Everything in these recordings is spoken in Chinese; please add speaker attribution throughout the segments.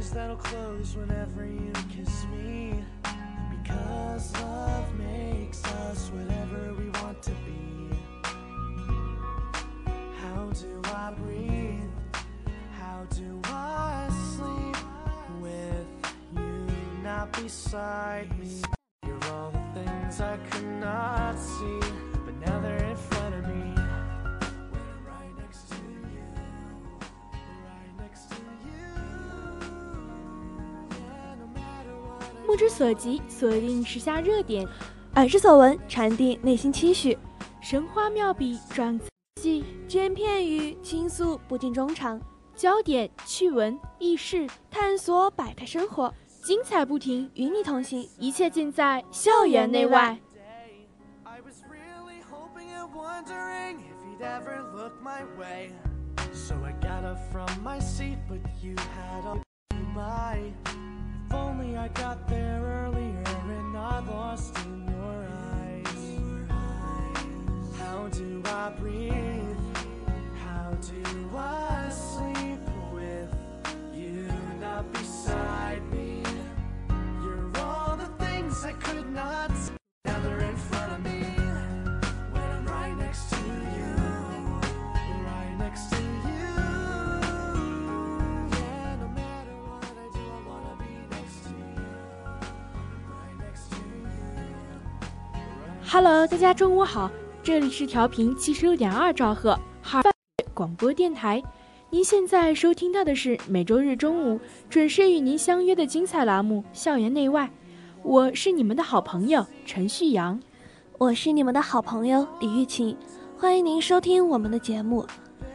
Speaker 1: eyes that'll
Speaker 2: close whenever you kiss me. Because love makes us whatever we want to be. How do I breathe? How do I sleep with you not beside me?
Speaker 1: 所及，锁定时下热点；
Speaker 3: 耳之所闻，传递内心期许。
Speaker 1: 神花妙笔，壮词细，
Speaker 3: 只言片语，倾诉不尽衷肠。
Speaker 1: 焦点、趣闻、轶事，
Speaker 3: 探索百态生活，
Speaker 1: 精彩不停，
Speaker 3: 与你同行。
Speaker 1: 一切尽在校园内外。
Speaker 2: I got there earlier and not lost in your eyes. How do I breathe?
Speaker 1: Hello，大家中午好，这里是调频七十六点二兆赫哈尔广播电台。您现在收听到的是每周日中午准时与您相约的精彩栏目《校园内外》，我是你们的好朋友陈旭阳。
Speaker 3: 我是你们的好朋友李玉琴，欢迎您收听我们的节目。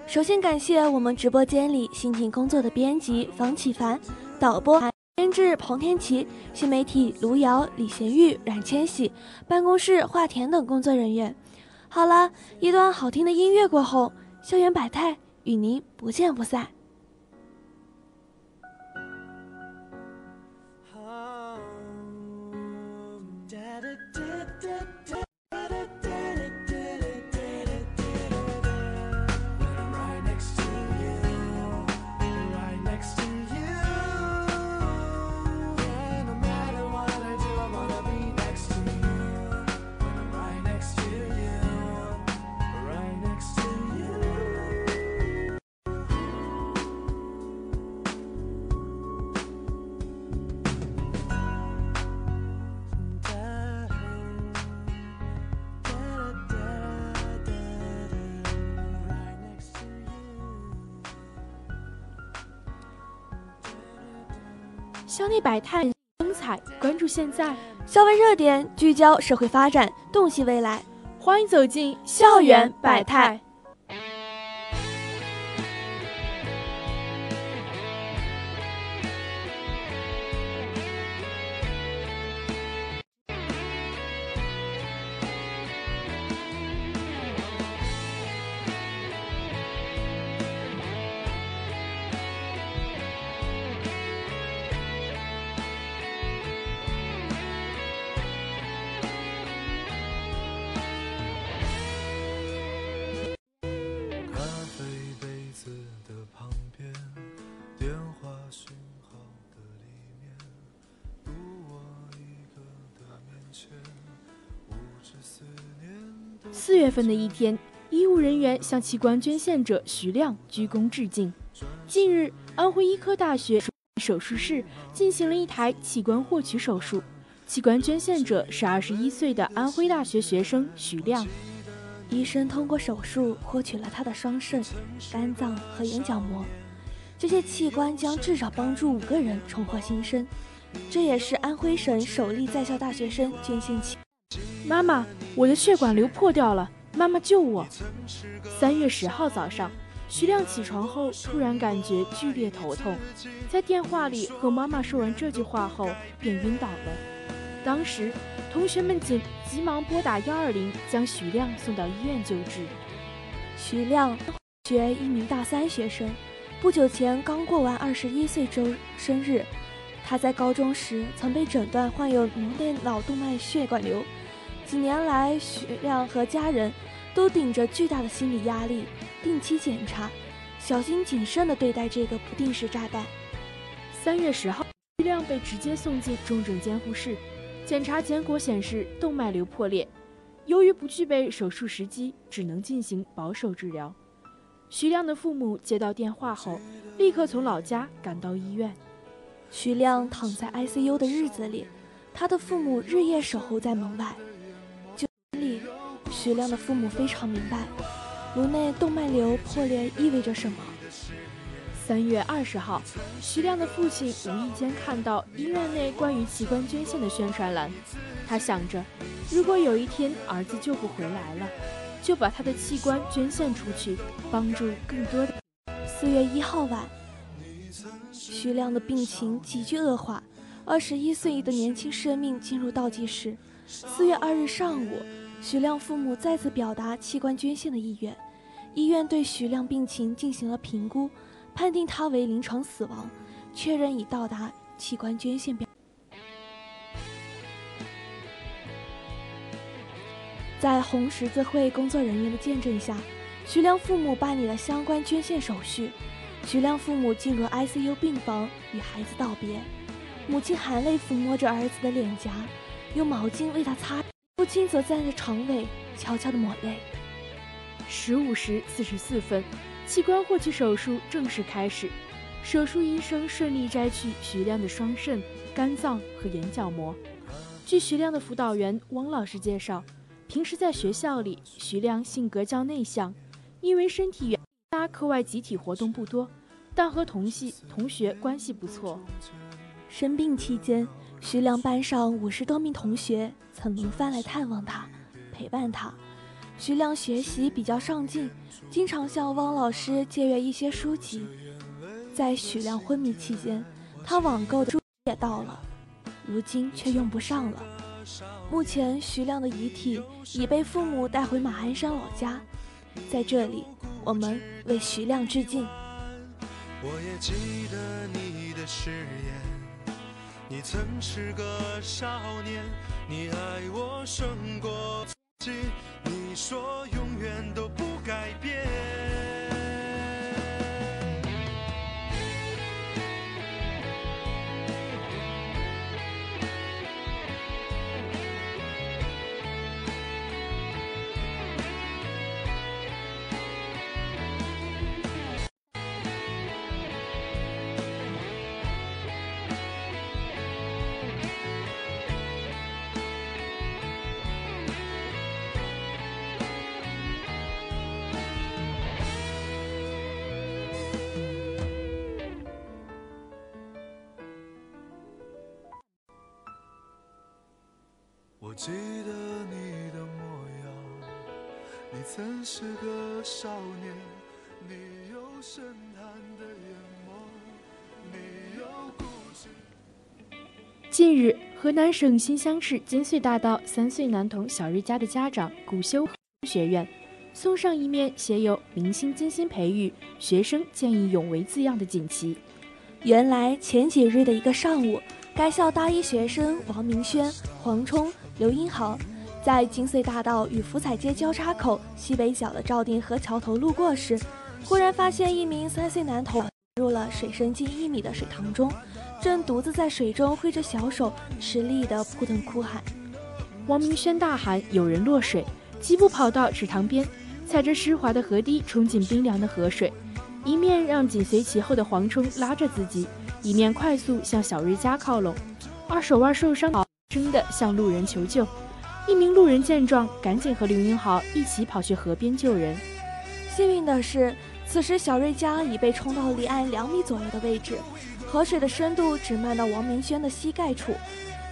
Speaker 3: 首先感谢我们直播间里辛勤工作的编辑房启凡、导播、编制彭天琪、新媒体卢瑶、李贤玉、冉千玺、办公室华田等工作人员。好了，一段好听的音乐过后，校园百态与您不见不散。
Speaker 1: 百态精彩，关注现在，
Speaker 3: 校园热点聚焦社会发展，洞悉未来。
Speaker 1: 欢迎走进校园百态。份的一天，医务人员向器官捐献者徐亮鞠躬致敬。近日，安徽医科大学手术室进行了一台器官获取手术，器官捐献者是二十一岁的安徽大学学生徐亮。
Speaker 3: 医生通过手术获取了他的双肾、肝脏和眼角膜，这些器官将至少帮助五个人重获新生。这也是安徽省首例在校大学生捐献器。
Speaker 1: 妈妈，我的血管瘤破掉了，妈妈救我！三月十号早上，徐亮起床后突然感觉剧烈头痛，在电话里和妈妈说完这句话后便晕倒了。当时，同学们急急忙拨打幺二零，将徐亮送到医院救治。
Speaker 3: 徐亮，学一名大三学生，不久前刚过完二十一岁周生日。他在高中时曾被诊断患有颅内脑动脉血管瘤。几年来，徐亮和家人都顶着巨大的心理压力，定期检查，小心谨慎地对待这个不定时炸弹。
Speaker 1: 三月十号，徐亮被直接送进重症监护室，检查结果显示动脉瘤破裂。由于不具备手术时机，只能进行保守治疗。徐亮的父母接到电话后，立刻从老家赶到医院。
Speaker 3: 徐亮躺在 ICU 的日子里，他的父母日夜守候在门外。里，徐亮的父母非常明白，颅内动脉瘤破裂意味着什么。
Speaker 1: 三月二十号，徐亮的父亲无意间看到医院内关于器官捐献的宣传栏，他想着，如果有一天儿子救不回来了，就把他的器官捐献出去，帮助更多的。
Speaker 3: 四月一号晚。徐亮的病情急剧恶化，二十一岁的年轻生命进入倒计时。四月二日上午，徐亮父母再次表达器官捐献的意愿，医院对徐亮病情进行了评估，判定他为临床死亡，确认已到达器官捐献标。在红十字会工作人员的见证下，徐亮父母办理了相关捐献手续。徐亮父母进入 ICU 病房与孩子道别，母亲含泪抚摸着儿子的脸颊，用毛巾为他擦。父亲则站在床尾悄悄地抹泪。
Speaker 1: 十五时四十四分，器官获取手术正式开始。手术医生顺利摘去徐亮的双肾、肝脏和眼角膜。据徐亮的辅导员汪老师介绍，平时在学校里，徐亮性格较内向，因为身体原因，他。课外集体活动不多，但和同系同学关系不错。
Speaker 3: 生病期间，徐亮班上五十多名同学曾轮番来探望他，陪伴他。徐亮学习比较上进，经常向汪老师借阅一些书籍。在徐亮昏迷期间，他网购的书也到了，如今却用不上了。目前，徐亮的遗体已被父母带回马鞍山老家，在这里。我们为徐亮致敬。
Speaker 4: 我也记得你的誓言，你曾是个少年，你爱我胜过自己，你说永远都不改变。曾是个少年，你有深潭的眼眸，你有故事。
Speaker 1: 近日，河南省新乡市金穗大道三岁男童小瑞家的家长古修学院送上一面写有“明星精心培育，学生见义勇为”字样的锦旗。
Speaker 3: 原来前几日的一个上午，该校大一学生王明轩、黄冲。刘英豪在金穗大道与福彩街交叉口西北角的赵店河桥头路过时，忽然发现一名三岁男童入了水深近一米的水塘中，正独自在水中挥着小手，吃力地扑腾哭喊。
Speaker 1: 王明轩大喊：“有人落水！”疾步跑到池塘边，踩着湿滑的河堤冲进冰凉的河水，一面让紧随其后的黄冲拉着自己，一面快速向小瑞家靠拢。而手腕受伤，声的向路人求救。一名路人见状，赶紧和刘英豪一起跑去河边救人。
Speaker 3: 幸运的是，此时小瑞家已被冲到离岸两米左右的位置，河水的深度只漫到王明轩的膝盖处。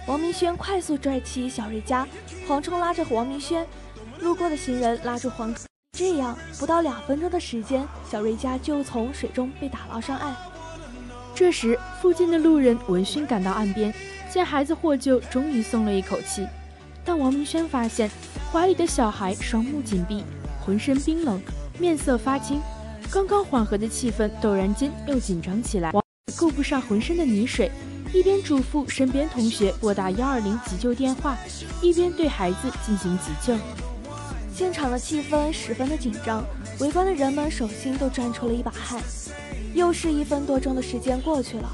Speaker 3: 王明轩快速拽起小瑞家，黄冲拉着王明轩，路过的行人拉住黄，这样不到两分钟的时间，小瑞家就从水中被打捞上岸。
Speaker 1: 这时，附近的路人闻讯赶到岸边，见孩子获救，终于松了一口气。但王明轩发现，怀里的小孩双目紧闭，浑身冰冷，面色发青。刚刚缓和的气氛，陡然间又紧张起来。王够不上浑身的泥水，一边嘱咐身边同学拨打幺二零急救电话，一边对孩子进行急救。
Speaker 3: 现场的气氛十分的紧张，围观的人们手心都转出了一把汗。又是一分多钟的时间过去了，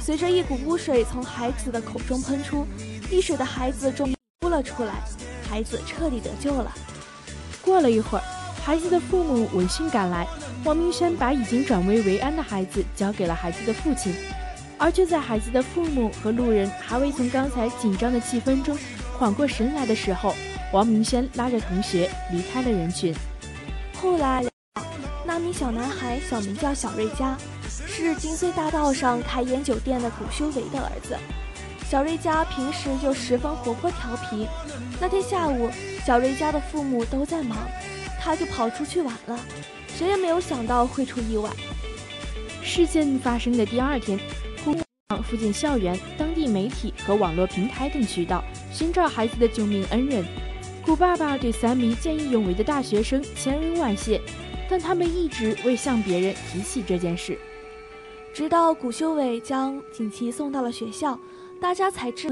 Speaker 3: 随着一股污水从孩子的口中喷出，溺水的孩子终于。哭了出来，孩子彻底得救了。
Speaker 1: 过了一会儿，孩子的父母闻讯赶来，王明轩把已经转危为安的孩子交给了孩子的父亲。而就在孩子的父母和路人还未从刚才紧张的气氛中缓过神来的时候，王明轩拉着同学离开了人群。
Speaker 3: 后来，那名小男孩小名叫小瑞佳，是金穗大道上开烟酒店的古修为的儿子。小瑞家平时就十分活泼调皮，那天下午，小瑞家的父母都在忙，他就跑出去玩了，谁也没有想到会出意外。
Speaker 1: 事件发生的第二天，古附近校园、当地媒体和网络平台等渠道寻找孩子的救命恩人。古爸爸对三名见义勇为的大学生千恩万谢，但他们一直未向别人提起这件事。
Speaker 3: 直到古修伟将锦旗送到了学校。大家才知，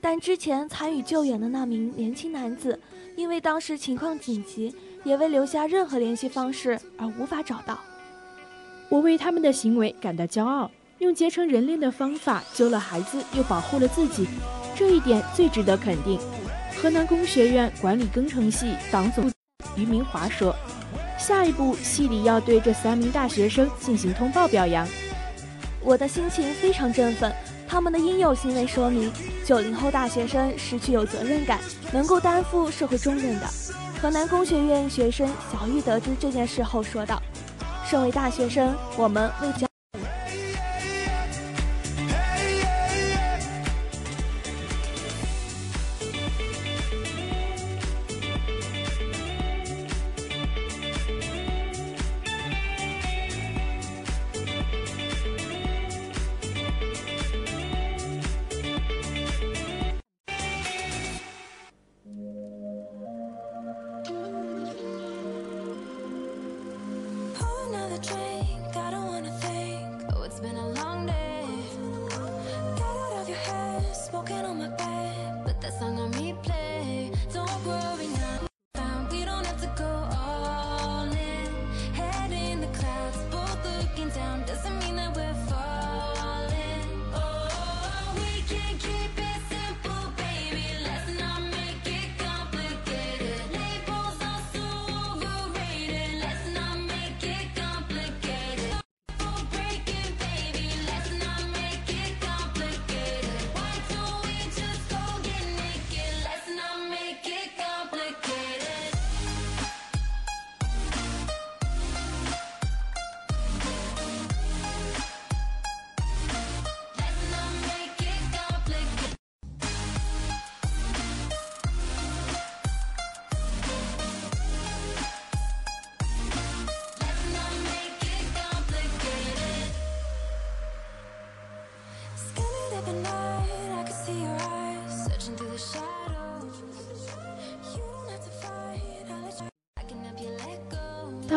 Speaker 3: 但之前参与救援的那名年轻男子，因为当时情况紧急，也未留下任何联系方式而无法找到。
Speaker 1: 我为他们的行为感到骄傲，用结成人链的方法救了孩子，又保护了自己，这一点最值得肯定。河南工学院管理工程系党总于明华说：“下一步，系里要对这三名大学生进行通报表扬。”
Speaker 3: 我的心情非常振奋。他们的应有行为说明，九零后大学生是具有责任感、能够担负社会重任的。河南工学院学生小玉得知这件事后说道：“身为大学生，我们为教。”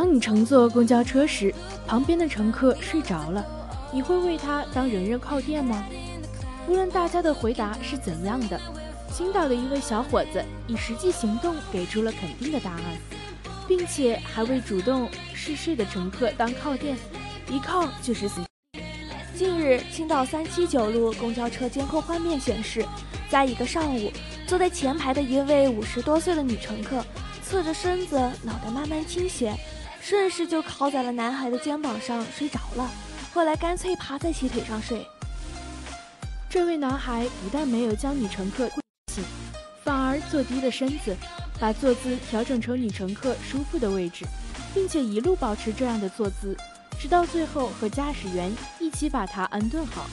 Speaker 1: 当你乘坐公交车时，旁边的乘客睡着了，你会为他当人人靠垫吗？无论大家的回答是怎样的，青岛的一位小伙子以实际行动给出了肯定的答案，并且还为主动嗜睡的乘客当靠垫，一靠就是死。
Speaker 3: 近日，青岛三七九路公交车监控画面显示，在一个上午，坐在前排的一位五十多岁的女乘客，侧着身子，脑袋慢慢倾斜，顺势就靠在了男孩的肩膀上睡着了。后来干脆趴在其腿上睡。
Speaker 1: 这位男孩不但没有将女乘客醒，反而坐低了身子，把坐姿调整成女乘客舒服的位置，并且一路保持这样的坐姿，直到最后和驾驶员一起把她安顿好。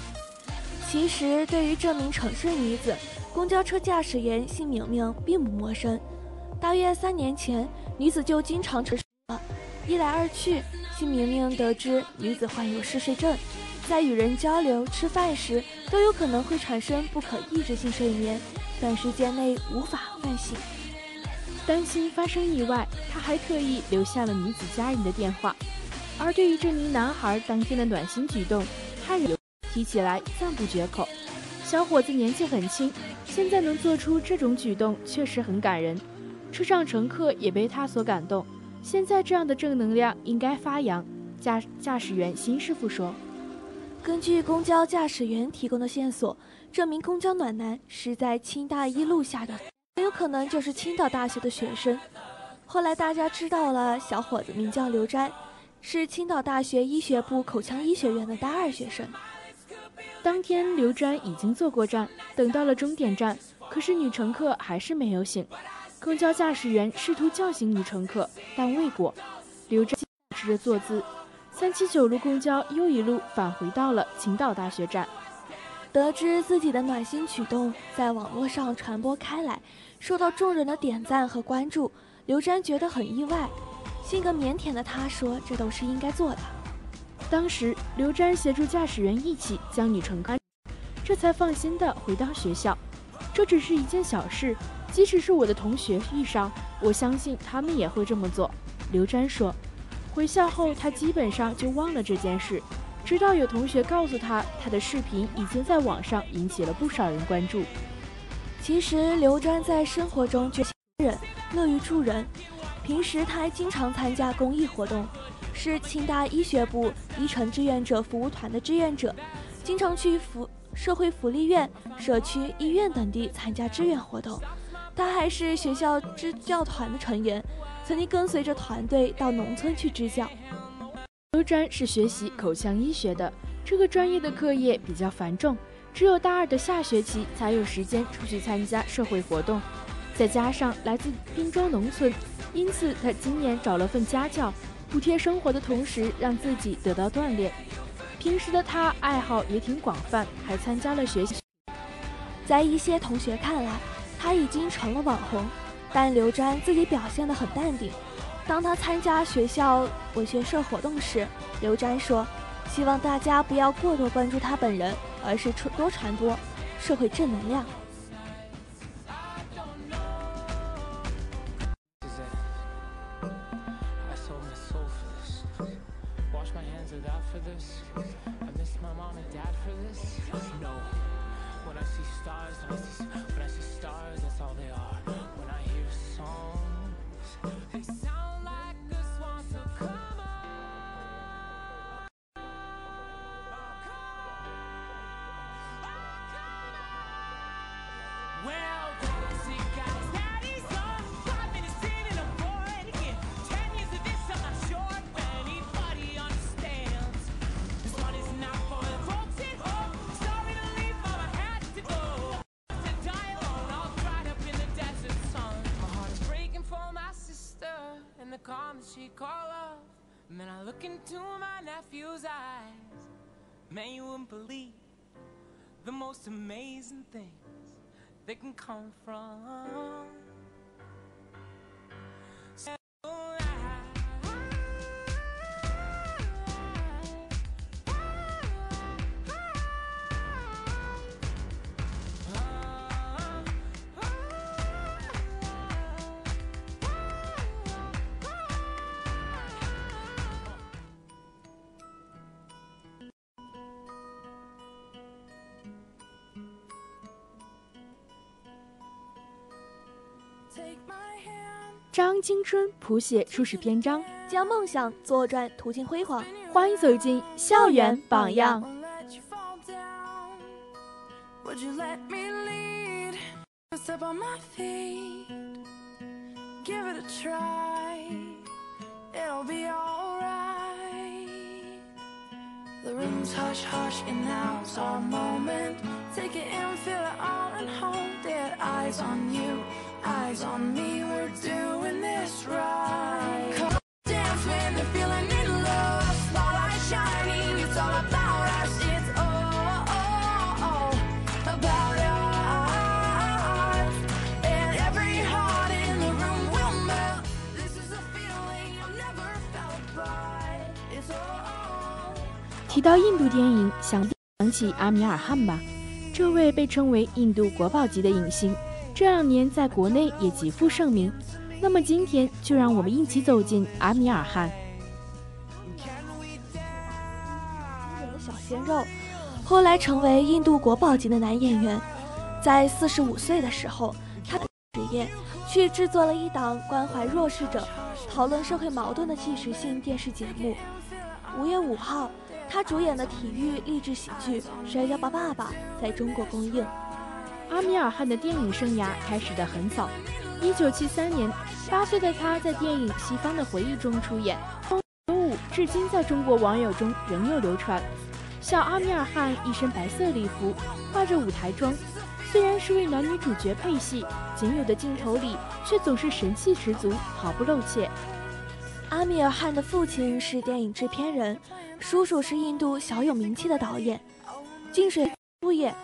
Speaker 3: 其实，对于这名沉睡女子，公交车驾驶员姓明明并不陌生。大约三年前，女子就经常乘了，一来二去，姓明明得知女子患有嗜睡症。在与人交流、吃饭时，都有可能会产生不可抑制性睡眠，短时间内无法唤醒。
Speaker 1: 担心发生意外，他还特意留下了女子家人的电话。而对于这名男孩当天的暖心举动，他仍提起来赞不绝口。小伙子年纪很轻，现在能做出这种举动，确实很感人。车上乘客也被他所感动。现在这样的正能量应该发扬。驾驾驶员辛师傅说。
Speaker 3: 根据公交驾驶员提供的线索，这名公交暖男是在清大一路下的，很有可能就是青岛大学的学生。后来大家知道了，小伙子名叫刘瞻，是青岛大学医学部口腔医学院的大二学生。
Speaker 1: 当天，刘瞻已经坐过站，等到了终点站，可是女乘客还是没有醒。公交驾驶员试图叫醒女乘客，但未果。刘瞻保持着坐姿。三七九路公交又一路返回到了青岛大学站。
Speaker 3: 得知自己的暖心举动在网络上传播开来，受到众人的点赞和关注，刘瞻觉得很意外。性格腼腆的他说：“这都是应该做的。”
Speaker 1: 当时，刘瞻协助驾驶员一起将女乘客，这才放心的回到学校。这只是一件小事，即使是我的同学遇上，我相信他们也会这么做。刘瞻说。回校后，他基本上就忘了这件事，直到有同学告诉他，他的视频已经在网上引起了不少人关注。
Speaker 3: 其实，刘瞻在生活中就人，乐于助人，平时他还经常参加公益活动，是清大医学部医城志愿者服务团的志愿者，经常去福社会福利院、社区医院等地参加志愿活动。他还是学校支教团的成员。曾经跟随着团队到农村去支教。
Speaker 1: 刘瞻是学习口腔医学的，这个专业的课业比较繁重，只有大二的下学期才有时间出去参加社会活动。再加上来自滨州农村，因此他今年找了份家教，补贴生活的同时让自己得到锻炼。平时的他爱好也挺广泛，还参加了学习。
Speaker 3: 在一些同学看来，他已经成了网红。但刘瞻自己表现得很淡定。当他参加学校文学社活动时，刘瞻说：“希望大家不要过多关注他本人，而是传多传播社会正能量。”
Speaker 5: When I see stars, I see, when I see stars, that's all they are. When I hear songs, they sound like a swan so believe The most amazing things That can come from
Speaker 1: 张青春谱写初始篇章，
Speaker 3: 将梦想作转途径辉煌。
Speaker 1: 欢迎走进校园榜样。提到印度电影，想必想起阿米尔汗吧？这位被称为印度国宝级的影星，这两年在国内也极负盛名。那么今天就让我们一起走进阿米尔汗。
Speaker 3: 小鲜肉，后来成为印度国宝级的男演员。在四十五岁的时候，他的职业去制作了一档关怀弱势者、讨论社会矛盾的纪实性电视节目。五月五号，他主演的体育励志喜剧《摔跤吧，爸爸》在中国公映。
Speaker 1: 阿米尔汗的电影生涯开始得很早，一九七三年，八岁的他在电影《西方的回忆》中出演，舞至今在中国网友中仍有流传。小阿米尔汗一身白色礼服，化着舞台妆，虽然是为男女主角配戏，仅有的镜头里却总是神气十足，毫不露怯。
Speaker 3: 阿米尔汗的父亲是电影制片人，叔叔是印度小有名气的导演。近水夫也，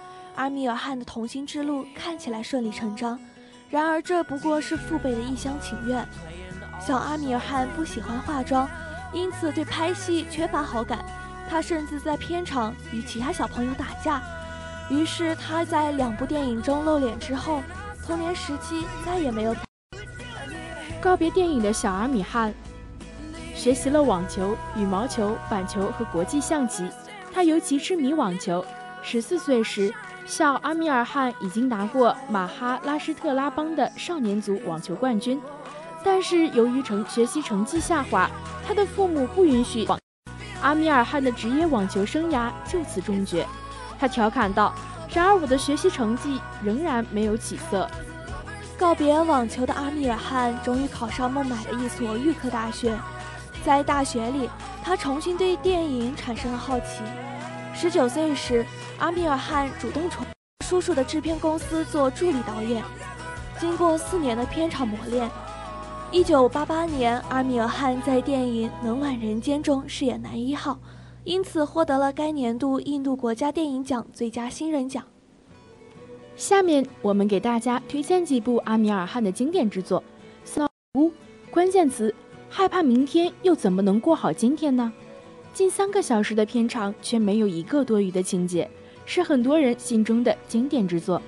Speaker 3: 阿米尔汗的童星之路看起来顺理成章，然而这不过是父辈的一厢情愿。小阿米尔汗不喜欢化妆，因此对拍戏缺乏好感。他甚至在片场与其他小朋友打架。于是他在两部电影中露脸之后，童年时期再也没有。
Speaker 1: 告别电影的小阿米汗，学习了网球、羽毛球、板球和国际象棋。他尤其痴迷网球。十四岁时，小阿米尔汗已经拿过马哈拉施特拉邦的少年组网球冠军。但是由于成学习成绩下滑，他的父母不允许。阿米尔汗的职业网球生涯就此终结。他调侃道：“然而我的学习成绩仍然没有起色。”
Speaker 3: 告别网球的阿米尔汗终于考上孟买的一所预科大学。在大学里，他重新对电影产生了好奇。十九岁时，阿米尔汗主动从叔叔的制片公司做助理导演。经过四年的片场磨练，一九八八年，阿米尔汗在电影《冷暖人间》中饰演男一号，因此获得了该年度印度国家电影奖最佳新人奖。
Speaker 1: 下面我们给大家推荐几部阿米尔汗的经典之作。五关键词：害怕明天又怎么能过好今天呢？近三个小时的片长却没有一个多余的情节，是很多人心中的经典之作。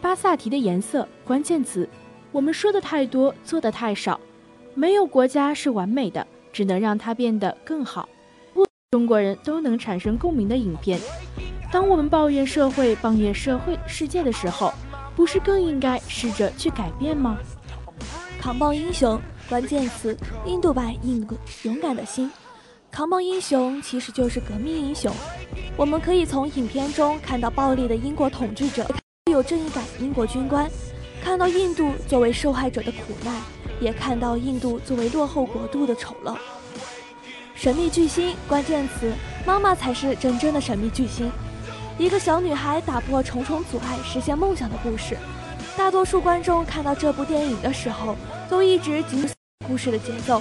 Speaker 1: 巴萨提的颜色，关键词：我们说的太多，做的太少。没有国家是完美的，只能让它变得更好。不中国人都能产生共鸣的影片。当我们抱怨社会、抱怨社会世界的时候，不是更应该试着去改变吗？
Speaker 3: 扛棒英雄，关键词：印度版印勇敢的心。扛棒英雄其实就是革命英雄。我们可以从影片中看到暴力的英国统治者，有正义感英国军官，看到印度作为受害者的苦难，也看到印度作为落后国度的丑陋。神秘巨星，关键词：妈妈才是真正的神秘巨星。一个小女孩打破重重阻碍，实现梦想的故事。大多数观众看到这部电影的时候，都一直紧随故事的节奏。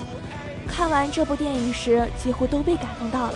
Speaker 3: 看完这部电影时，几乎都被感动到了。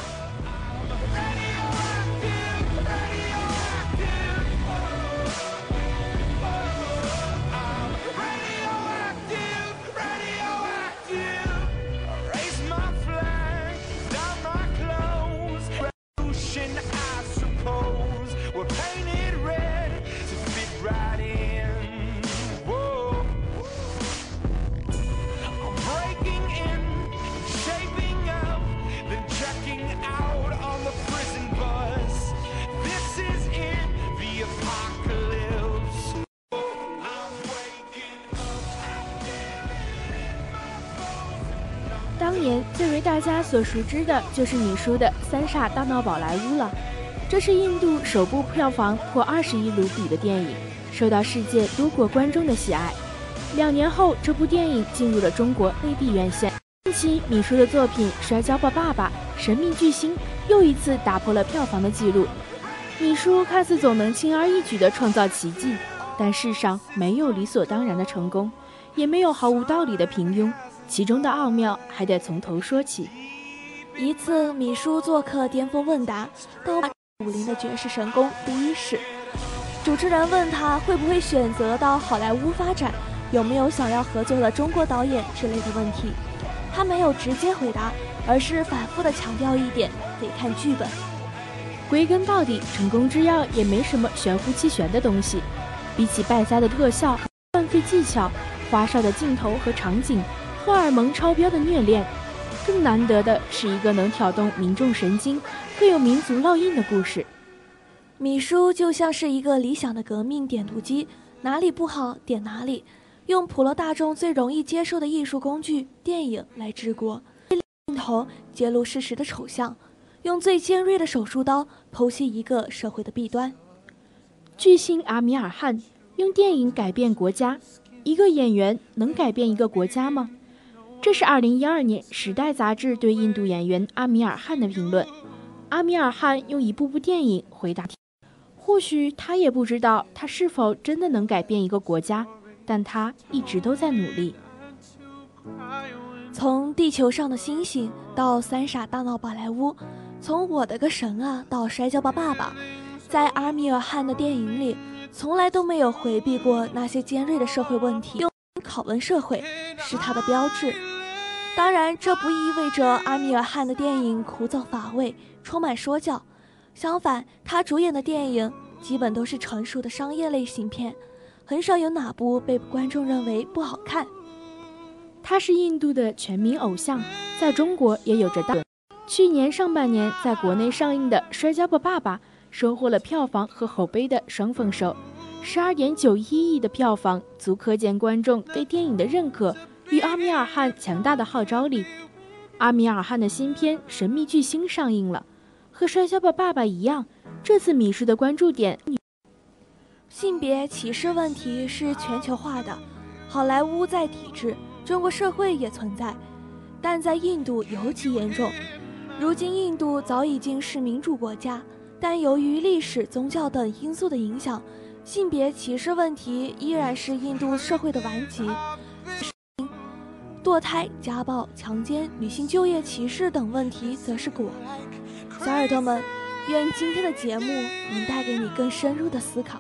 Speaker 1: 所熟知的就是你说的《三傻大闹宝莱坞》了。这是印度首部票房破二十亿卢比的电影，受到世界多国观众的喜爱。两年后，这部电影进入了中国内地院线。近期，米叔的作品《摔跤吧，爸爸》《神秘巨星》又一次打破了票房的记录。米叔看似总能轻而易举地创造奇迹，但世上没有理所当然的成功，也没有毫无道理的平庸，其中的奥妙还得从头说起。
Speaker 3: 一次，米叔做客《巅峰问答》，到武林的绝世神功第一式。主持人问他会不会选择到好莱坞发展，有没有想要合作的中国导演之类的问题，他没有直接回答，而是反复的强调一点：得看剧本。
Speaker 1: 归根到底，成功之要也没什么玄乎其玄的东西，比起败家的特效、乱费技巧、花哨的镜头和场景、荷尔蒙超标的虐恋，更难得的是一个能挑动民众神经、更有民族烙印的故事。
Speaker 3: 米叔就像是一个理想的革命点读机，哪里不好点哪里，用普罗大众最容易接受的艺术工具——电影来治国。镜头揭露事实的丑相，用最尖锐的手术刀剖析一个社会的弊端。
Speaker 1: 巨星阿米尔汗用电影改变国家，一个演员能改变一个国家吗？这是二零一二年《时代》杂志对印度演员阿米尔汗的评论。阿米尔汗用一部部电影回答。或许他也不知道他是否真的能改变一个国家，但他一直都在努力。
Speaker 3: 从地球上的星星到三傻大闹宝莱坞，从我的个神啊到摔跤吧爸爸，在阿米尔汗的电影里，从来都没有回避过那些尖锐的社会问题，用拷问社会是他的标志。当然，这不意味着阿米尔汗的电影枯燥乏味，充满说教。相反，他主演的电影基本都是成熟的商业类型片，很少有哪部被观众认为不好看。
Speaker 1: 他是印度的全民偶像，在中国也有着大。去年上半年在国内上映的《摔跤吧，爸爸》收获了票房和口碑的双丰收，十二点九一亿的票房足可见观众对电影的认可与阿米尔汗强大的号召力。阿米尔汗的新片《神秘巨星》上映了。和《摔跤吧，爸爸》一样，这次米叔的关注点，
Speaker 3: 性别歧视问题是全球化的，好莱坞在抵制，中国社会也存在，但在印度尤其严重。如今印度早已经是民主国家，但由于历史、宗教等因素的影响，性别歧视问题依然是印度社会的顽疾。堕胎、家暴、强奸、女性就业歧视等问题则是果。小耳朵们，愿今天的节目能带给你更深入的思考。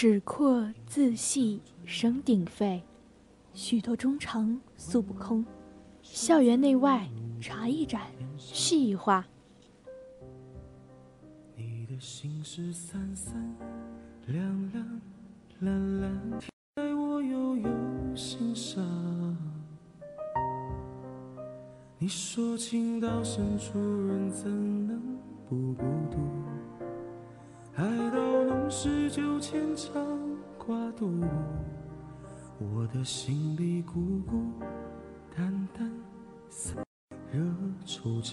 Speaker 1: 纸阔字细声鼎沸，
Speaker 3: 许多衷肠诉不空。
Speaker 1: 校园内外
Speaker 3: 茶一盏，
Speaker 1: 续一话。
Speaker 4: 你的心事散散凉凉蓝蓝，在我悠悠心上。你说情到深处人怎能不孤独？爱到浓时就牵肠挂肚，我的心里孤孤单单，散热惆怅。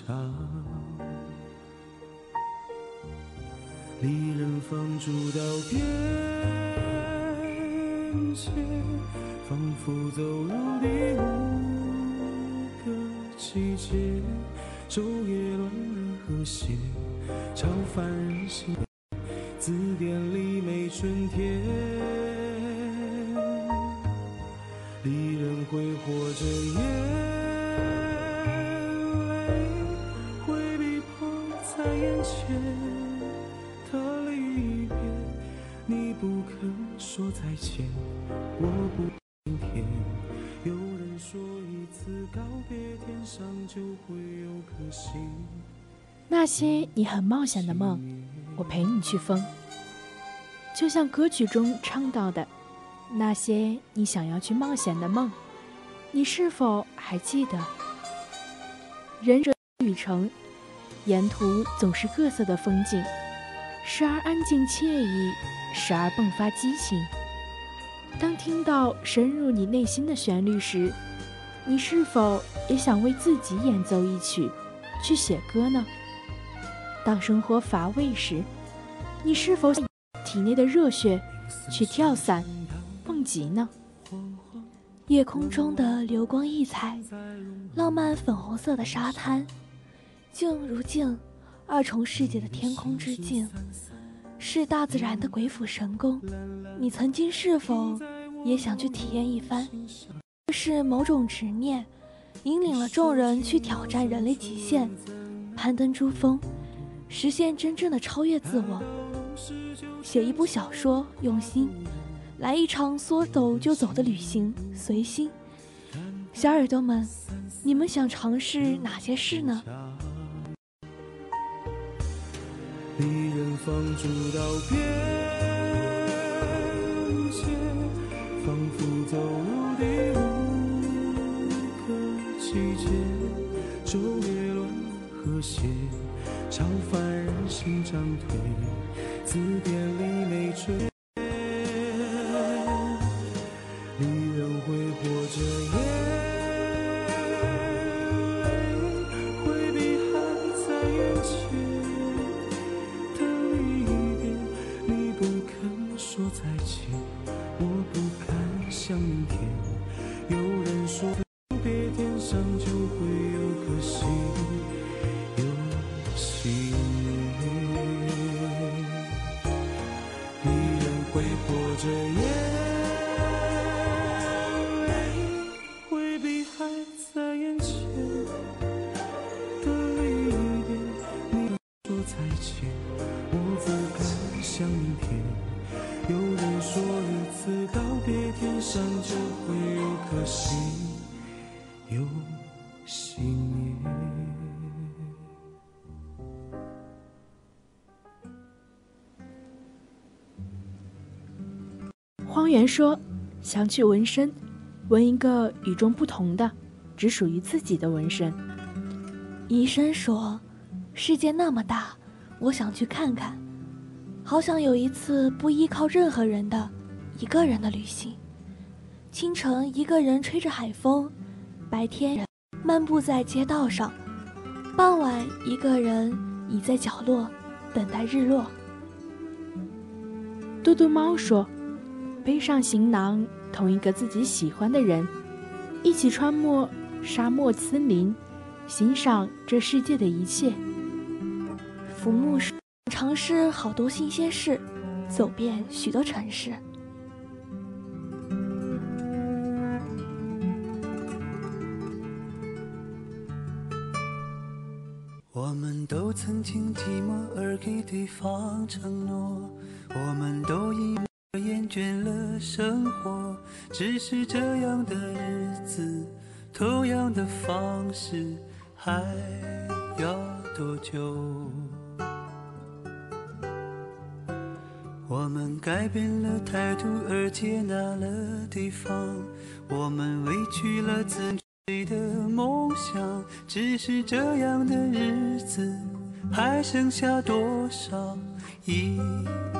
Speaker 4: 离人放逐到边界，仿佛走入第五个。季节，昼夜乱了和谐，超凡人心。字典里没春天，离人挥霍着眼泪，会逼迫在眼前的离别。你不肯说再见，我不今天。有人说一次告别，天上就会有颗星。
Speaker 1: 那些你很冒险的梦，我陪你去疯。就像歌曲中唱到的，那些你想要去冒险的梦，你是否还记得？人生旅程，沿途总是各色的风景，时而安静惬意，时而迸发激情。当听到深入你内心的旋律时，你是否也想为自己演奏一曲，去写歌呢？当生活乏味时，你是否体内的热血去跳伞、蹦极呢？
Speaker 3: 夜空中的流光溢彩，浪漫粉红色的沙滩，静如镜，二重世界的天空之镜，是大自然的鬼斧神工。你曾经是否也想去体验一番？是某种执念，引领了众人去挑战人类极限，攀登珠峰。实现真正的超越自我，写一部小说，用心，来一场说走就走的旅行，随心。小耳朵们，你们想尝试哪些事呢？
Speaker 4: 离人放逐到边界，仿佛走入第五个季节，昼夜乱和谐。超凡人心涨退，字典里没春说：“想
Speaker 1: 去纹身，纹一个与众不同的，只属于自己的纹身。”
Speaker 3: 医生说：“世界那么大，我想去看看，好想有一次不依靠任何人的一个人的旅行。清晨，一个人吹着海风；白天，漫步在街道上；傍晚，一个人倚在角落，等待日落。”
Speaker 1: 嘟嘟猫说。背上行囊，同一个自己喜欢的人，一起穿过沙漠森林，欣赏这世界的一切。
Speaker 3: 浮木是：“尝试好多新鲜事，走遍许多城市。”
Speaker 4: 我们都曾经寂寞而给对方承诺，我们都因。厌倦了生活，只是这样的日子，同样的方式，还要多久？我们改变了态度而接纳了对方，我们委屈了自己的梦想，只是这样的日子，还剩下多少？已不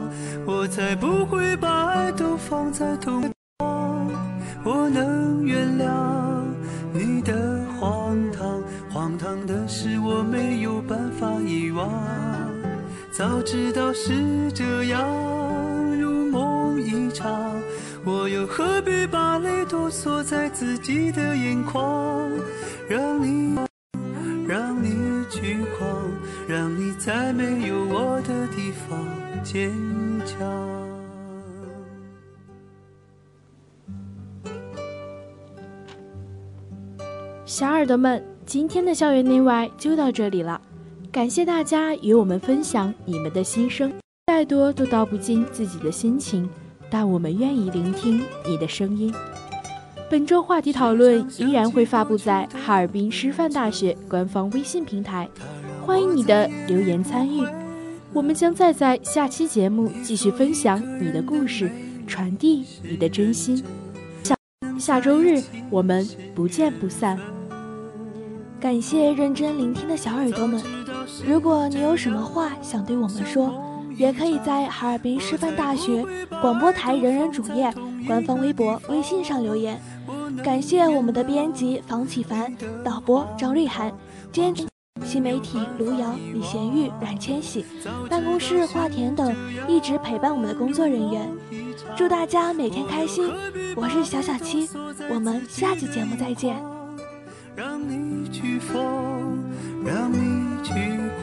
Speaker 6: 我才不会把爱都放在同一方。我能原谅你的荒唐，荒唐的是我没有办法遗忘。早知道是这样，如梦一场，我又何必把泪都锁在自己的眼眶，让你。让你去狂，让你在没有我的地方坚强。
Speaker 1: 小耳朵们，今天的校园内外就到这里了，感谢大家与我们分享你们的心声，再多都道不尽自己的心情，但我们愿意聆听你的声音。本周话题讨论依然会发布在哈尔滨师范大学官方微信平台，欢迎你的留言参与。我们将再在下期节目继续分享你的故事，传递你的真心。下下周日我们不见不散。
Speaker 3: 感谢认真聆听的小耳朵们，如果你有什么话想对我们说，也可以在哈尔滨师范大学广播台人人主页、官方微博、微信上留言。感谢我们的编辑房启凡、导播张瑞涵、监制新媒体卢瑶、李贤玉、冉千玺、办公室华田等一直陪伴我们的工作人员。祝大家每天开心！我是小小七，我们下期节目再见。
Speaker 6: 让你去疯，让你去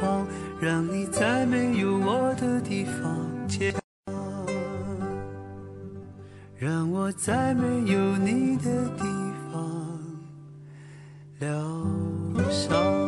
Speaker 6: 狂，让你在没有我的地方坚强。让我在没有你的地方疗伤。